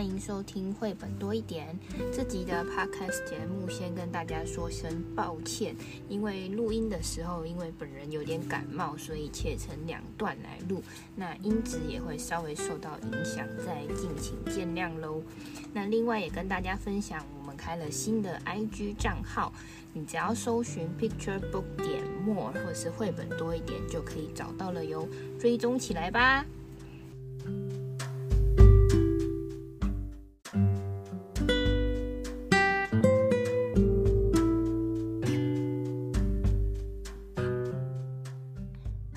欢迎收听绘本多一点。这集的 podcast 节目先跟大家说声抱歉，因为录音的时候，因为本人有点感冒，所以切成两段来录，那音质也会稍微受到影响，再敬请见谅喽。那另外也跟大家分享，我们开了新的 IG 账号，你只要搜寻 Picture Book 点 More 或是绘本多一点，就可以找到了哟，追踪起来吧。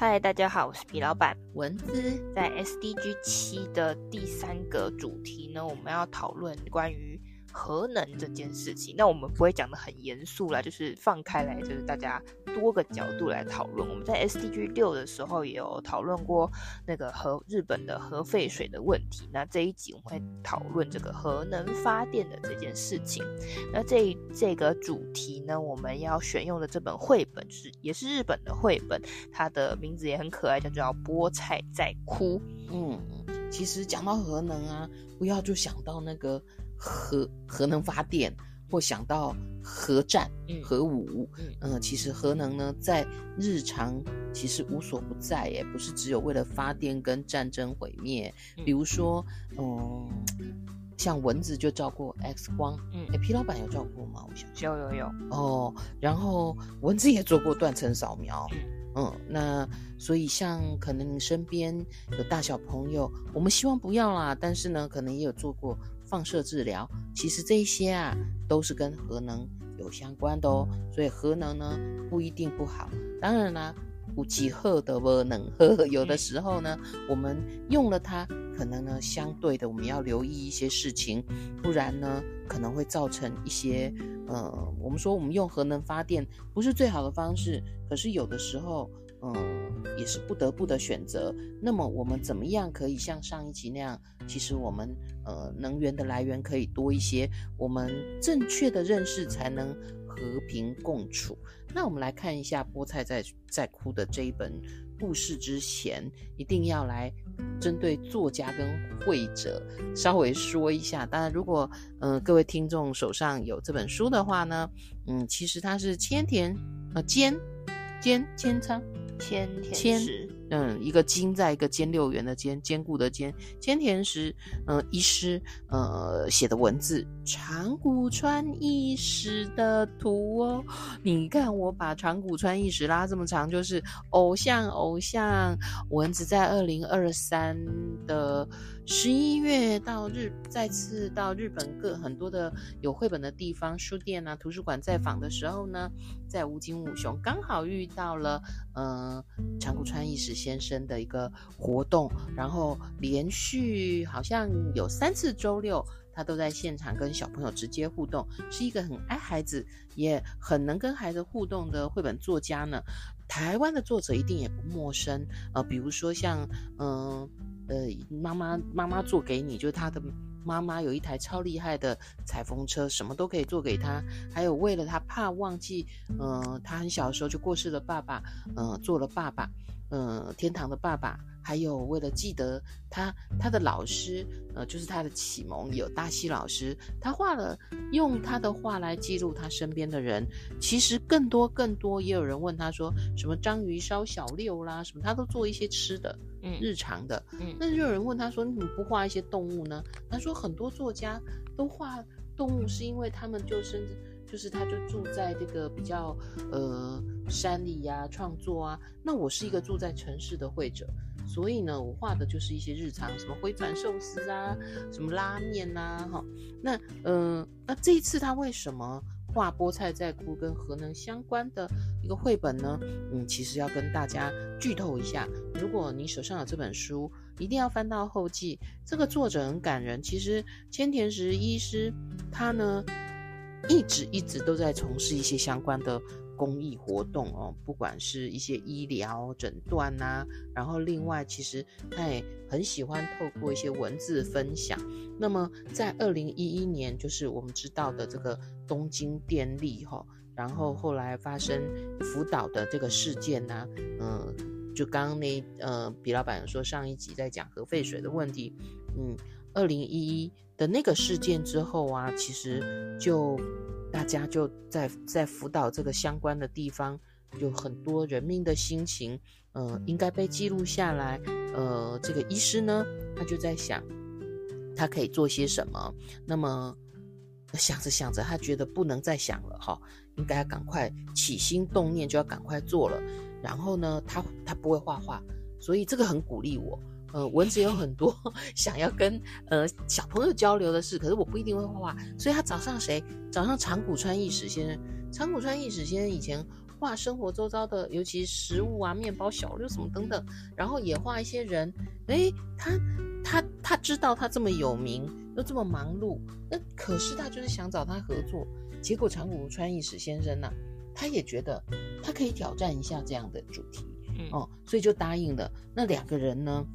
嗨，大家好，我是皮老板文姿。在 SDG 七的第三个主题呢，我们要讨论关于核能这件事情，那我们不会讲的很严肃啦，就是放开来，就是大家多个角度来讨论。我们在 SDG 六的时候也有讨论过那个核日本的核废水的问题。那这一集我们会讨论这个核能发电的这件事情。那这这个主题呢，我们要选用的这本绘本是也是日本的绘本，它的名字也很可爱，叫做《菠菜在哭》。嗯，其实讲到核能啊，不要就想到那个。核核能发电，或想到核战、核武，嗯，呃，其实核能呢，在日常其实无所不在，耶，不是只有为了发电跟战争毁灭。比如说，嗯，像蚊子就照过 X 光，嗯，哎，皮老板有照过吗？我想有有有哦。然后蚊子也做过断层扫描，嗯，那所以像可能你身边有大小朋友，我们希望不要啦，但是呢，可能也有做过。放射治疗，其实这些啊都是跟核能有相关的哦，所以核能呢不一定不好。当然啦，不几何的不能喝，有的时候呢，我们用了它，可能呢相对的我们要留意一些事情，不然呢可能会造成一些呃，我们说我们用核能发电不是最好的方式，可是有的时候。嗯，也是不得不的选择。那么我们怎么样可以像上一集那样？其实我们呃能源的来源可以多一些，我们正确的认识才能和平共处。那我们来看一下菠菜在在哭的这一本故事之前，一定要来针对作家跟绘者稍微说一下。当然，如果嗯、呃、各位听众手上有这本书的话呢，嗯，其实它是千田呃兼兼千仓。千田石，嗯，一个金在一个兼六元的兼，坚固的坚，千田石，嗯，医师，呃，写的文字，长谷川义史的图哦，你看我把长谷川义史拉这么长，就是偶像偶像，文字在二零二三的。十一月到日，再次到日本各很多的有绘本的地方，书店啊、图书馆在访的时候呢，在吴京武雄刚好遇到了，呃，长谷川义史先生的一个活动，然后连续好像有三次周六，他都在现场跟小朋友直接互动，是一个很爱孩子，也很能跟孩子互动的绘本作家呢。台湾的作者一定也不陌生，呃，比如说像，嗯、呃。呃，妈妈妈妈做给你，就是他的妈妈有一台超厉害的裁缝车，什么都可以做给他。还有为了他怕忘记，嗯、呃，他很小的时候就过世了，爸爸，嗯、呃，做了爸爸，嗯、呃，天堂的爸爸。还有为了记得他他的老师，呃，就是他的启蒙有大西老师，他画了用他的画来记录他身边的人。其实更多更多，也有人问他说什么章鱼烧小六啦，什么他都做一些吃的，嗯，日常的，嗯。那就有人问他说，你怎么不画一些动物呢？他说很多作家都画动物，是因为他们就甚至就是他就住在这个比较呃山里呀、啊，创作啊。那我是一个住在城市的绘者。所以呢，我画的就是一些日常，什么回转寿司啊，什么拉面呐、啊，哈。那，嗯、呃，那这一次他为什么画菠菜在哭跟核能相关的一个绘本呢？嗯，其实要跟大家剧透一下，如果你手上有这本书，一定要翻到后记。这个作者很感人，其实千田石医师他呢，一直一直都在从事一些相关的。公益活动哦，不管是一些医疗诊断呐，然后另外其实他也很喜欢透过一些文字分享。那么在二零一一年，就是我们知道的这个东京电力哈，然后后来发生福岛的这个事件呐，嗯，就刚刚那呃，比老板说上一集在讲核废水的问题，嗯，二零一一。的那个事件之后啊，其实就大家就在在福岛这个相关的地方，有很多人命的心情，呃，应该被记录下来。呃，这个医师呢，他就在想，他可以做些什么。那么想着想着，他觉得不能再想了哈，应该要赶快起心动念，就要赶快做了。然后呢，他他不会画画，所以这个很鼓励我。呃，蚊子有很多 想要跟呃小朋友交流的事，可是我不一定会画画，所以他找上谁？找上长谷川义史先生。长谷川义史先生以前画生活周遭的，尤其食物啊、面包、小六什么等等，然后也画一些人。诶，他他他知道他这么有名，又这么忙碌，那可是他就是想找他合作。结果长谷川义史先生呢、啊，他也觉得他可以挑战一下这样的主题，嗯、哦，所以就答应了。那两个人呢？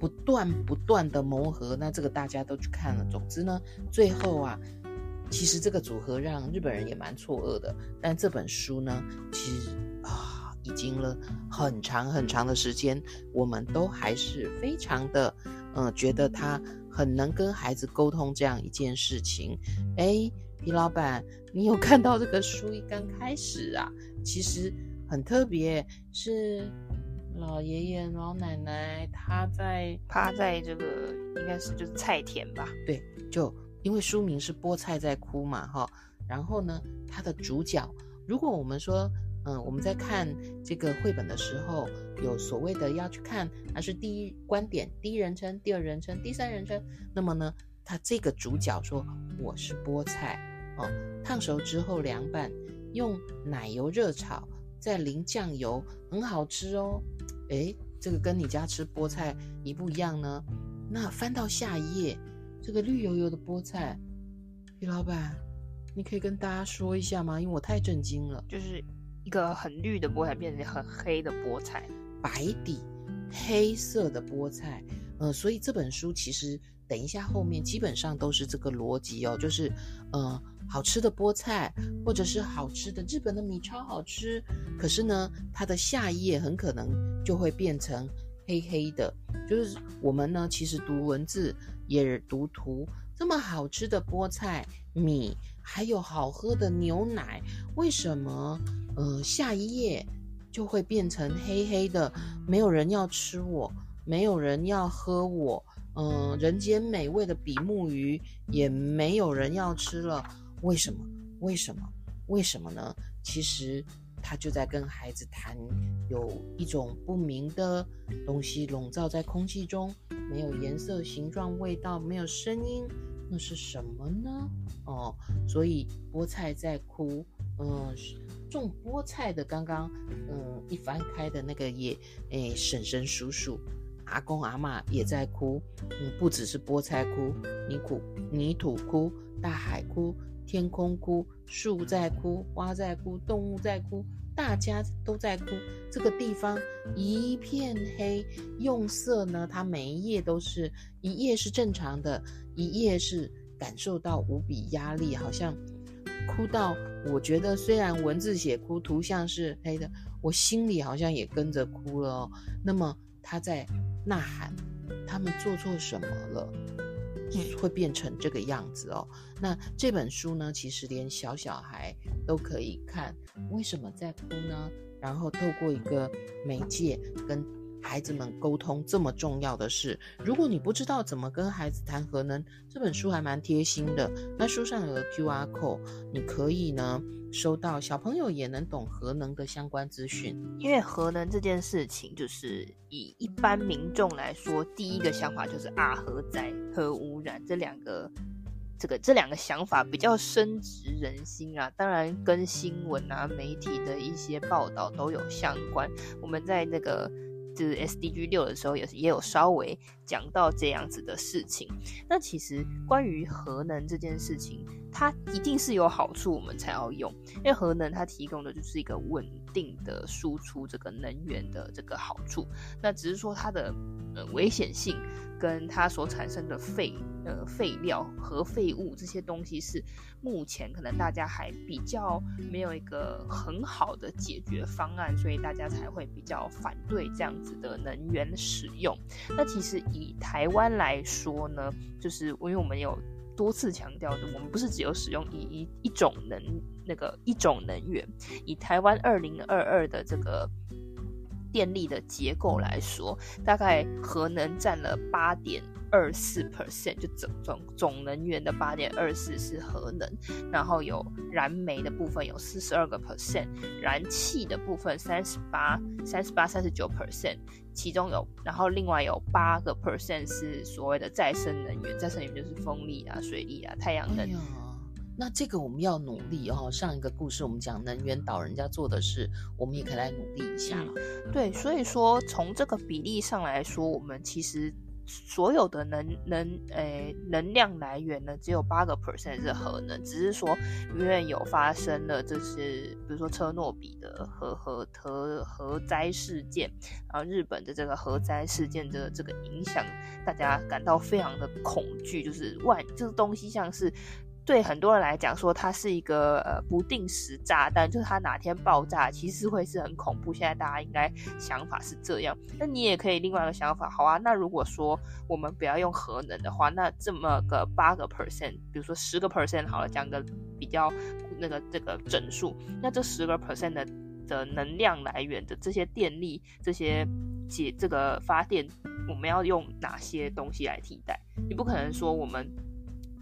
不断不断的磨合，那这个大家都去看了。总之呢，最后啊，其实这个组合让日本人也蛮错愕的。但这本书呢，其实啊，已经了很长很长的时间，我们都还是非常的，嗯、呃，觉得他很能跟孩子沟通这样一件事情。哎，皮老板，你有看到这个书一刚开始啊，其实很特别，是。老爷爷、老奶奶，他在趴在这个应该是就是菜田吧？对，就因为书名是菠菜在哭嘛，哈。然后呢，他的主角，如果我们说，嗯，我们在看这个绘本的时候，有所谓的要去看，还是第一观点，第一人称、第二人称、第三人称，那么呢，他这个主角说我是菠菜哦，烫熟之后凉拌，用奶油热炒。再淋酱油，很好吃哦。诶，这个跟你家吃菠菜一不一样呢？那翻到下一页，这个绿油油的菠菜，皮老板，你可以跟大家说一下吗？因为我太震惊了，就是一个很绿的菠菜变成很黑的菠菜，白底黑色的菠菜。呃，所以这本书其实等一下后面基本上都是这个逻辑哦，就是呃。好吃的菠菜，或者是好吃的日本的米超好吃，可是呢，它的下一页很可能就会变成黑黑的。就是我们呢，其实读文字也读图，这么好吃的菠菜、米，还有好喝的牛奶，为什么呃下一页就会变成黑黑的？没有人要吃我，没有人要喝我，嗯、人间美味的比目鱼也没有人要吃了。为什么？为什么？为什么呢？其实他就在跟孩子谈，有一种不明的东西笼罩在空气中，没有颜色、形状、味道，没有声音，那是什么呢？哦，所以菠菜在哭。嗯，种菠菜的刚刚，嗯，一翻开的那个页，哎，婶婶、叔叔、阿公、阿嬷也在哭。嗯，不只是菠菜哭，泥土、泥土哭，大海哭。天空哭，树在哭，花在哭，动物在哭，大家都在哭。这个地方一片黑，用色呢，它每一页都是一页是正常的，一页是感受到无比压力，好像哭到我觉得虽然文字写哭，图像是黑的，我心里好像也跟着哭了哦。那么他在呐喊，他们做错什么了？会变成这个样子哦。那这本书呢，其实连小小孩都可以看。为什么在哭呢？然后透过一个媒介跟孩子们沟通这么重要的事。如果你不知道怎么跟孩子谈核能，这本书还蛮贴心的。那书上有个 QR code，你可以呢。收到，小朋友也能懂核能的相关资讯。因为核能这件事情，就是以一般民众来说，第一个想法就是啊，核灾、核污染这两个，这个这两个想法比较深植人心啊。当然，跟新闻啊、媒体的一些报道都有相关。我们在那个。就是 SDG 六的时候，也是也有稍微讲到这样子的事情。那其实关于核能这件事情，它一定是有好处，我们才要用。因为核能它提供的就是一个稳定的输出这个能源的这个好处。那只是说它的呃危险性跟它所产生的废呃废料、核废物这些东西是目前可能大家还比较没有一个很好的解决方案，所以大家才会比较反对这样子的能源使用。那其实以台湾来说呢，就是因为我们有。多次强调的，我们不是只有使用一一一种能那个一种能源。以台湾二零二二的这个电力的结构来说，大概核能占了八点二四 percent，就总总总能源的八点二四是核能，然后有燃煤的部分有四十二个 percent，燃气的部分三十八、三十八、三十九 percent，其中有，然后另外有八个 percent 是所谓的再生能源，再生能源就是风力啊、水力啊、太阳能。哎那这个我们要努力哦。上一个故事我们讲能源岛人家做的事，我们也可以来努力一下。嗯，对，所以说从这个比例上来说，我们其实所有的能能诶能量来源呢，只有八个 percent 是核能，只是说因为有发生了这是，比如说车诺比的核核核核灾事件，然后日本的这个核灾事件的这个影响，大家感到非常的恐惧，就是万这个东西像是。对很多人来讲，说它是一个呃不定时炸弹，就是它哪天爆炸，其实会是很恐怖。现在大家应该想法是这样，那你也可以另外一个想法，好啊。那如果说我们不要用核能的话，那这么个八个 percent，比如说十个 percent 好了，讲个比较那个这个整数，那这十个 percent 的的能量来源的这些电力，这些解这个发电，我们要用哪些东西来替代？你不可能说我们。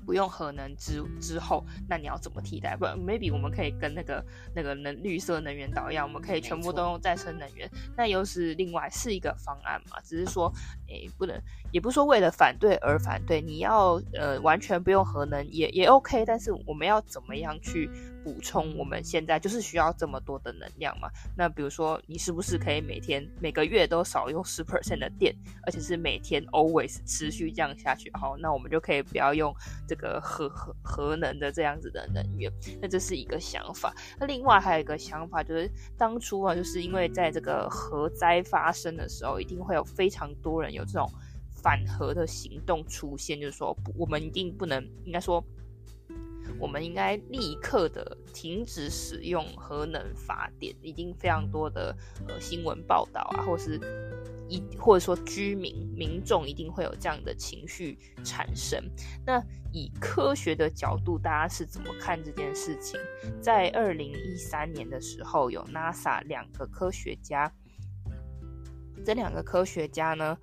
不用核能之之后，那你要怎么替代？不，maybe 我们可以跟那个那个能绿色能源岛一样，我们可以全部都用再生能源。那又是另外是一个方案嘛？只是说，诶，不能，也不是说为了反对而反对。你要呃完全不用核能也也 OK，但是我们要怎么样去补充？我们现在就是需要这么多的能量嘛？那比如说，你是不是可以每天每个月都少用十 percent 的电，而且是每天 always 持续这样下去？好，那我们就可以不要用这个。核核核能的这样子的能源，那这是一个想法。那另外还有一个想法，就是当初啊，就是因为在这个核灾发生的时候，一定会有非常多人有这种反核的行动出现，就是说我们一定不能，应该说我们应该立刻的停止使用核能发电。已经非常多的呃新闻报道啊，或是。一或者说居民民众一定会有这样的情绪产生。那以科学的角度，大家是怎么看这件事情？在二零一三年的时候，有 NASA 两个科学家，这两个科学家呢？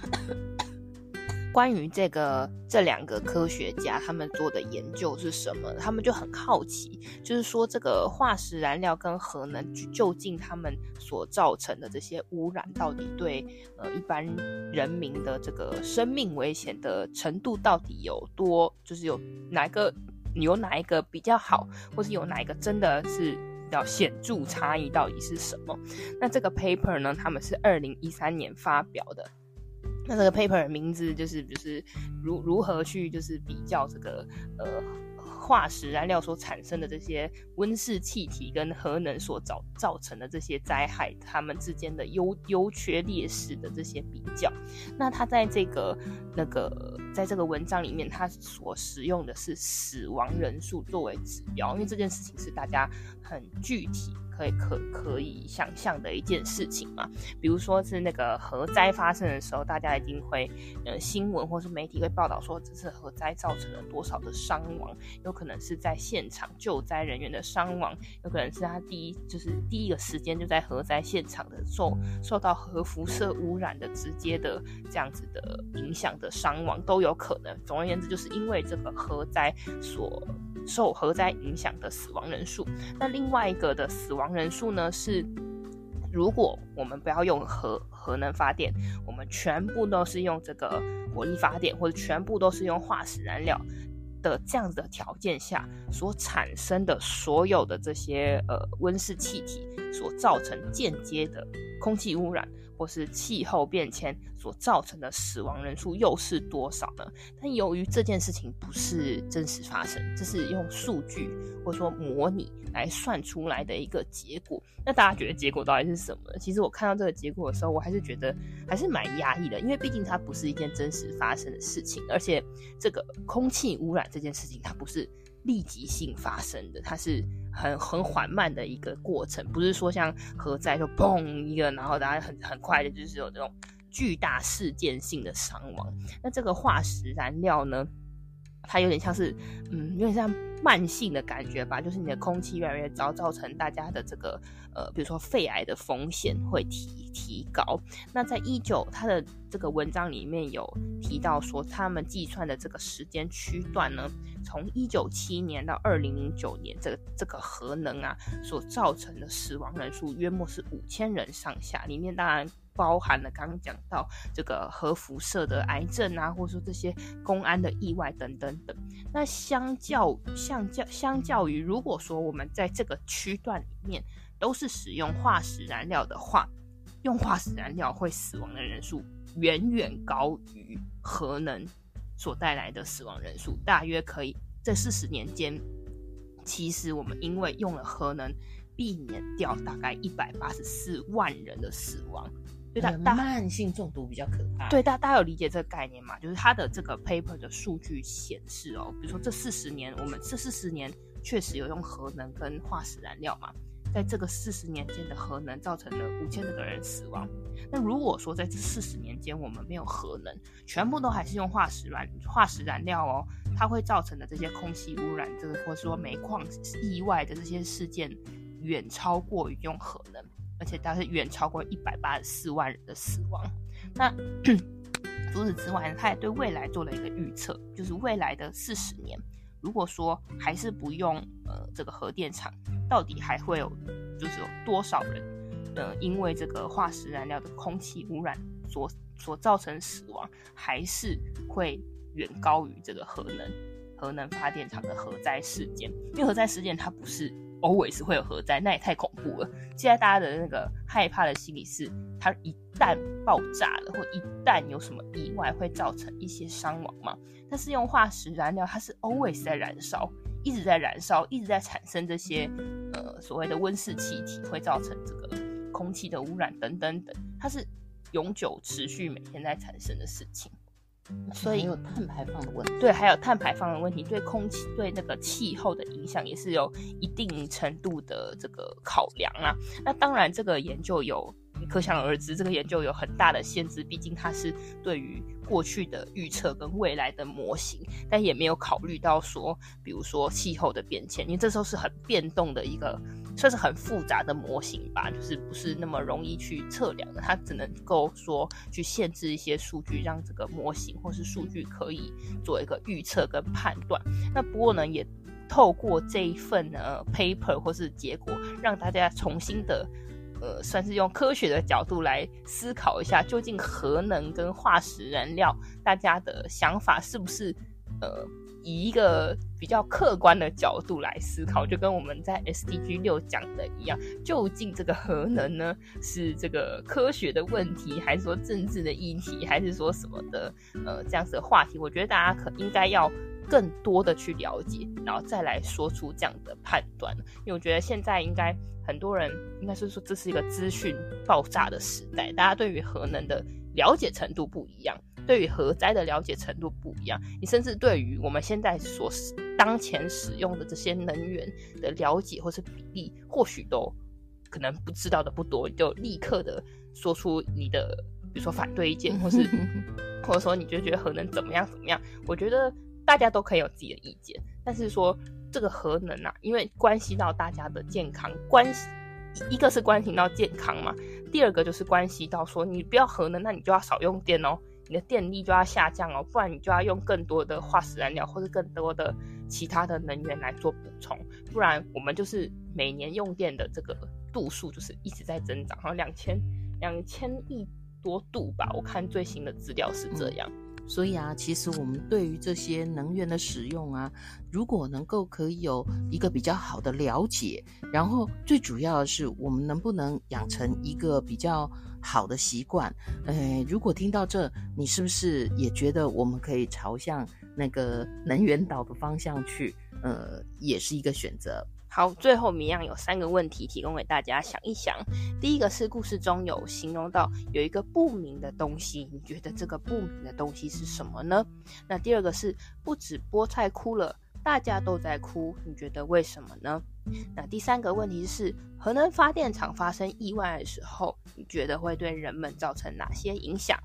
关于这个这两个科学家他们做的研究是什么？他们就很好奇，就是说这个化石燃料跟核能究竟他们所造成的这些污染，到底对呃一般人民的这个生命危险的程度到底有多？就是有哪一个有哪一个比较好，或是有哪一个真的是比较显著差异到底是什么？那这个 paper 呢，他们是二零一三年发表的。那这个 paper 的名字就是就是如如何去就是比较这个呃化石燃料所产生的这些温室气体跟核能所造造成的这些灾害，它们之间的优优缺劣势的这些比较。那它在这个那个在这个文章里面，它所使用的是死亡人数作为指标，因为这件事情是大家很具体。会可可以想象的一件事情嘛，比如说是那个核灾发生的时候，大家一定会呃新闻或是媒体会报道说这次核灾造成了多少的伤亡，有可能是在现场救灾人员的伤亡，有可能是他第一就是第一个时间就在核灾现场的受受到核辐射污染的直接的这样子的影响的伤亡都有可能。总而言之，就是因为这个核灾所受核灾影响的死亡人数，那另外一个的死亡人数呢是，如果我们不要用核核能发电，我们全部都是用这个火力发电，或者全部都是用化石燃料的这样的条件下所产生的所有的这些呃温室气体所造成间接的空气污染。或是气候变迁所造成的死亡人数又是多少呢？但由于这件事情不是真实发生，这是用数据或者说模拟来算出来的一个结果。那大家觉得结果到底是什么呢？其实我看到这个结果的时候，我还是觉得还是蛮压抑的，因为毕竟它不是一件真实发生的事情，而且这个空气污染这件事情它不是立即性发生的，它是。很很缓慢的一个过程，不是说像核灾就砰一个，然后大家很很快的，就是有这种巨大事件性的伤亡。那这个化石燃料呢，它有点像是，嗯，有点像慢性的感觉吧，就是你的空气越来越糟，造成大家的这个呃，比如说肺癌的风险会提提高。那在一九它的这个文章里面有提到说，他们计算的这个时间区段呢，从一九七年到二零零九年，这个这个核能啊所造成的死亡人数约莫是五千人上下，里面当然。包含了刚刚讲到这个核辐射的癌症啊，或者说这些公安的意外等等等。那相较相较相较于，如果说我们在这个区段里面都是使用化石燃料的话，用化石燃料会死亡的人数远远高于核能所带来的死亡人数，大约可以这四十年间，其实我们因为用了核能，避免掉大概一百八十四万人的死亡。对，大慢性中毒比较可怕。对，大大家有理解这个概念吗？就是它的这个 paper 的数据显示哦，比如说这四十年，我们这四十年确实有用核能跟化石燃料嘛，在这个四十年间的核能造成了五千多个人死亡。那如果说在这四十年间我们没有核能，全部都还是用化石燃化石燃料哦，它会造成的这些空气污染，这个或者说煤矿意外的这些事件，远超过于用核能。而且它是远超过一百八十四万人的死亡。那 除此之外呢，他也对未来做了一个预测，就是未来的四十年，如果说还是不用呃这个核电厂，到底还会有就是有多少人呃因为这个化石燃料的空气污染所所造成死亡，还是会远高于这个核能核能发电厂的核灾事件？因为核灾事件它不是。always 会有核灾，那也太恐怖了。现在大家的那个害怕的心理是，它一旦爆炸了，或一旦有什么意外，会造成一些伤亡嘛？但是用化石燃料，它是 always 在燃烧，一直在燃烧，一直在产生这些呃所谓的温室气体，会造成这个空气的污染等等等，它是永久持续每天在产生的事情。所以有碳排放的问题，对，还有碳排放的问题，对空气、对那个气候的影响也是有一定程度的这个考量啊。那当然，这个研究有可想而知，这个研究有很大的限制，毕竟它是对于过去的预测跟未来的模型，但也没有考虑到说，比如说气候的变迁，因为这时候是很变动的一个。算是很复杂的模型吧，就是不是那么容易去测量的。它只能够说去限制一些数据，让这个模型或是数据可以做一个预测跟判断。那不过呢，也透过这一份呢 paper 或是结果，让大家重新的呃，算是用科学的角度来思考一下，究竟核能跟化石燃料，大家的想法是不是呃。以一个比较客观的角度来思考，就跟我们在 SDG 六讲的一样，究竟这个核能呢，是这个科学的问题，还是说政治的议题，还是说什么的呃这样子的话题？我觉得大家可应该要更多的去了解，然后再来说出这样的判断。因为我觉得现在应该很多人应该是说，这是一个资讯爆炸的时代，大家对于核能的了解程度不一样。对于核灾的了解程度不一样，你甚至对于我们现在所当前使用的这些能源的了解或是比例，或许都可能不知道的不多，就立刻的说出你的，比如说反对意见，或是或者说你就觉得核能怎么样怎么样？我觉得大家都可以有自己的意见，但是说这个核能啊，因为关系到大家的健康，关系一个是关系到健康嘛，第二个就是关系到说你不要核能，那你就要少用电哦。你的电力就要下降哦，不然你就要用更多的化石燃料或者更多的其他的能源来做补充，不然我们就是每年用电的这个度数就是一直在增长，好像两千两千亿多度吧，我看最新的资料是这样。嗯所以啊，其实我们对于这些能源的使用啊，如果能够可以有一个比较好的了解，然后最主要的是，我们能不能养成一个比较好的习惯？诶，如果听到这，你是不是也觉得我们可以朝向那个能源岛的方向去？呃，也是一个选择。好，最后一样有三个问题提供给大家想一想。第一个是故事中有形容到有一个不明的东西，你觉得这个不明的东西是什么呢？那第二个是不止菠菜哭了，大家都在哭，你觉得为什么呢？那第三个问题是核能发电厂发生意外的时候，你觉得会对人们造成哪些影响？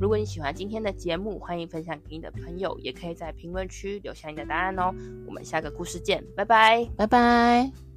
如果你喜欢今天的节目，欢迎分享给你的朋友，也可以在评论区留下你的答案哦。我们下个故事见，拜拜，拜拜。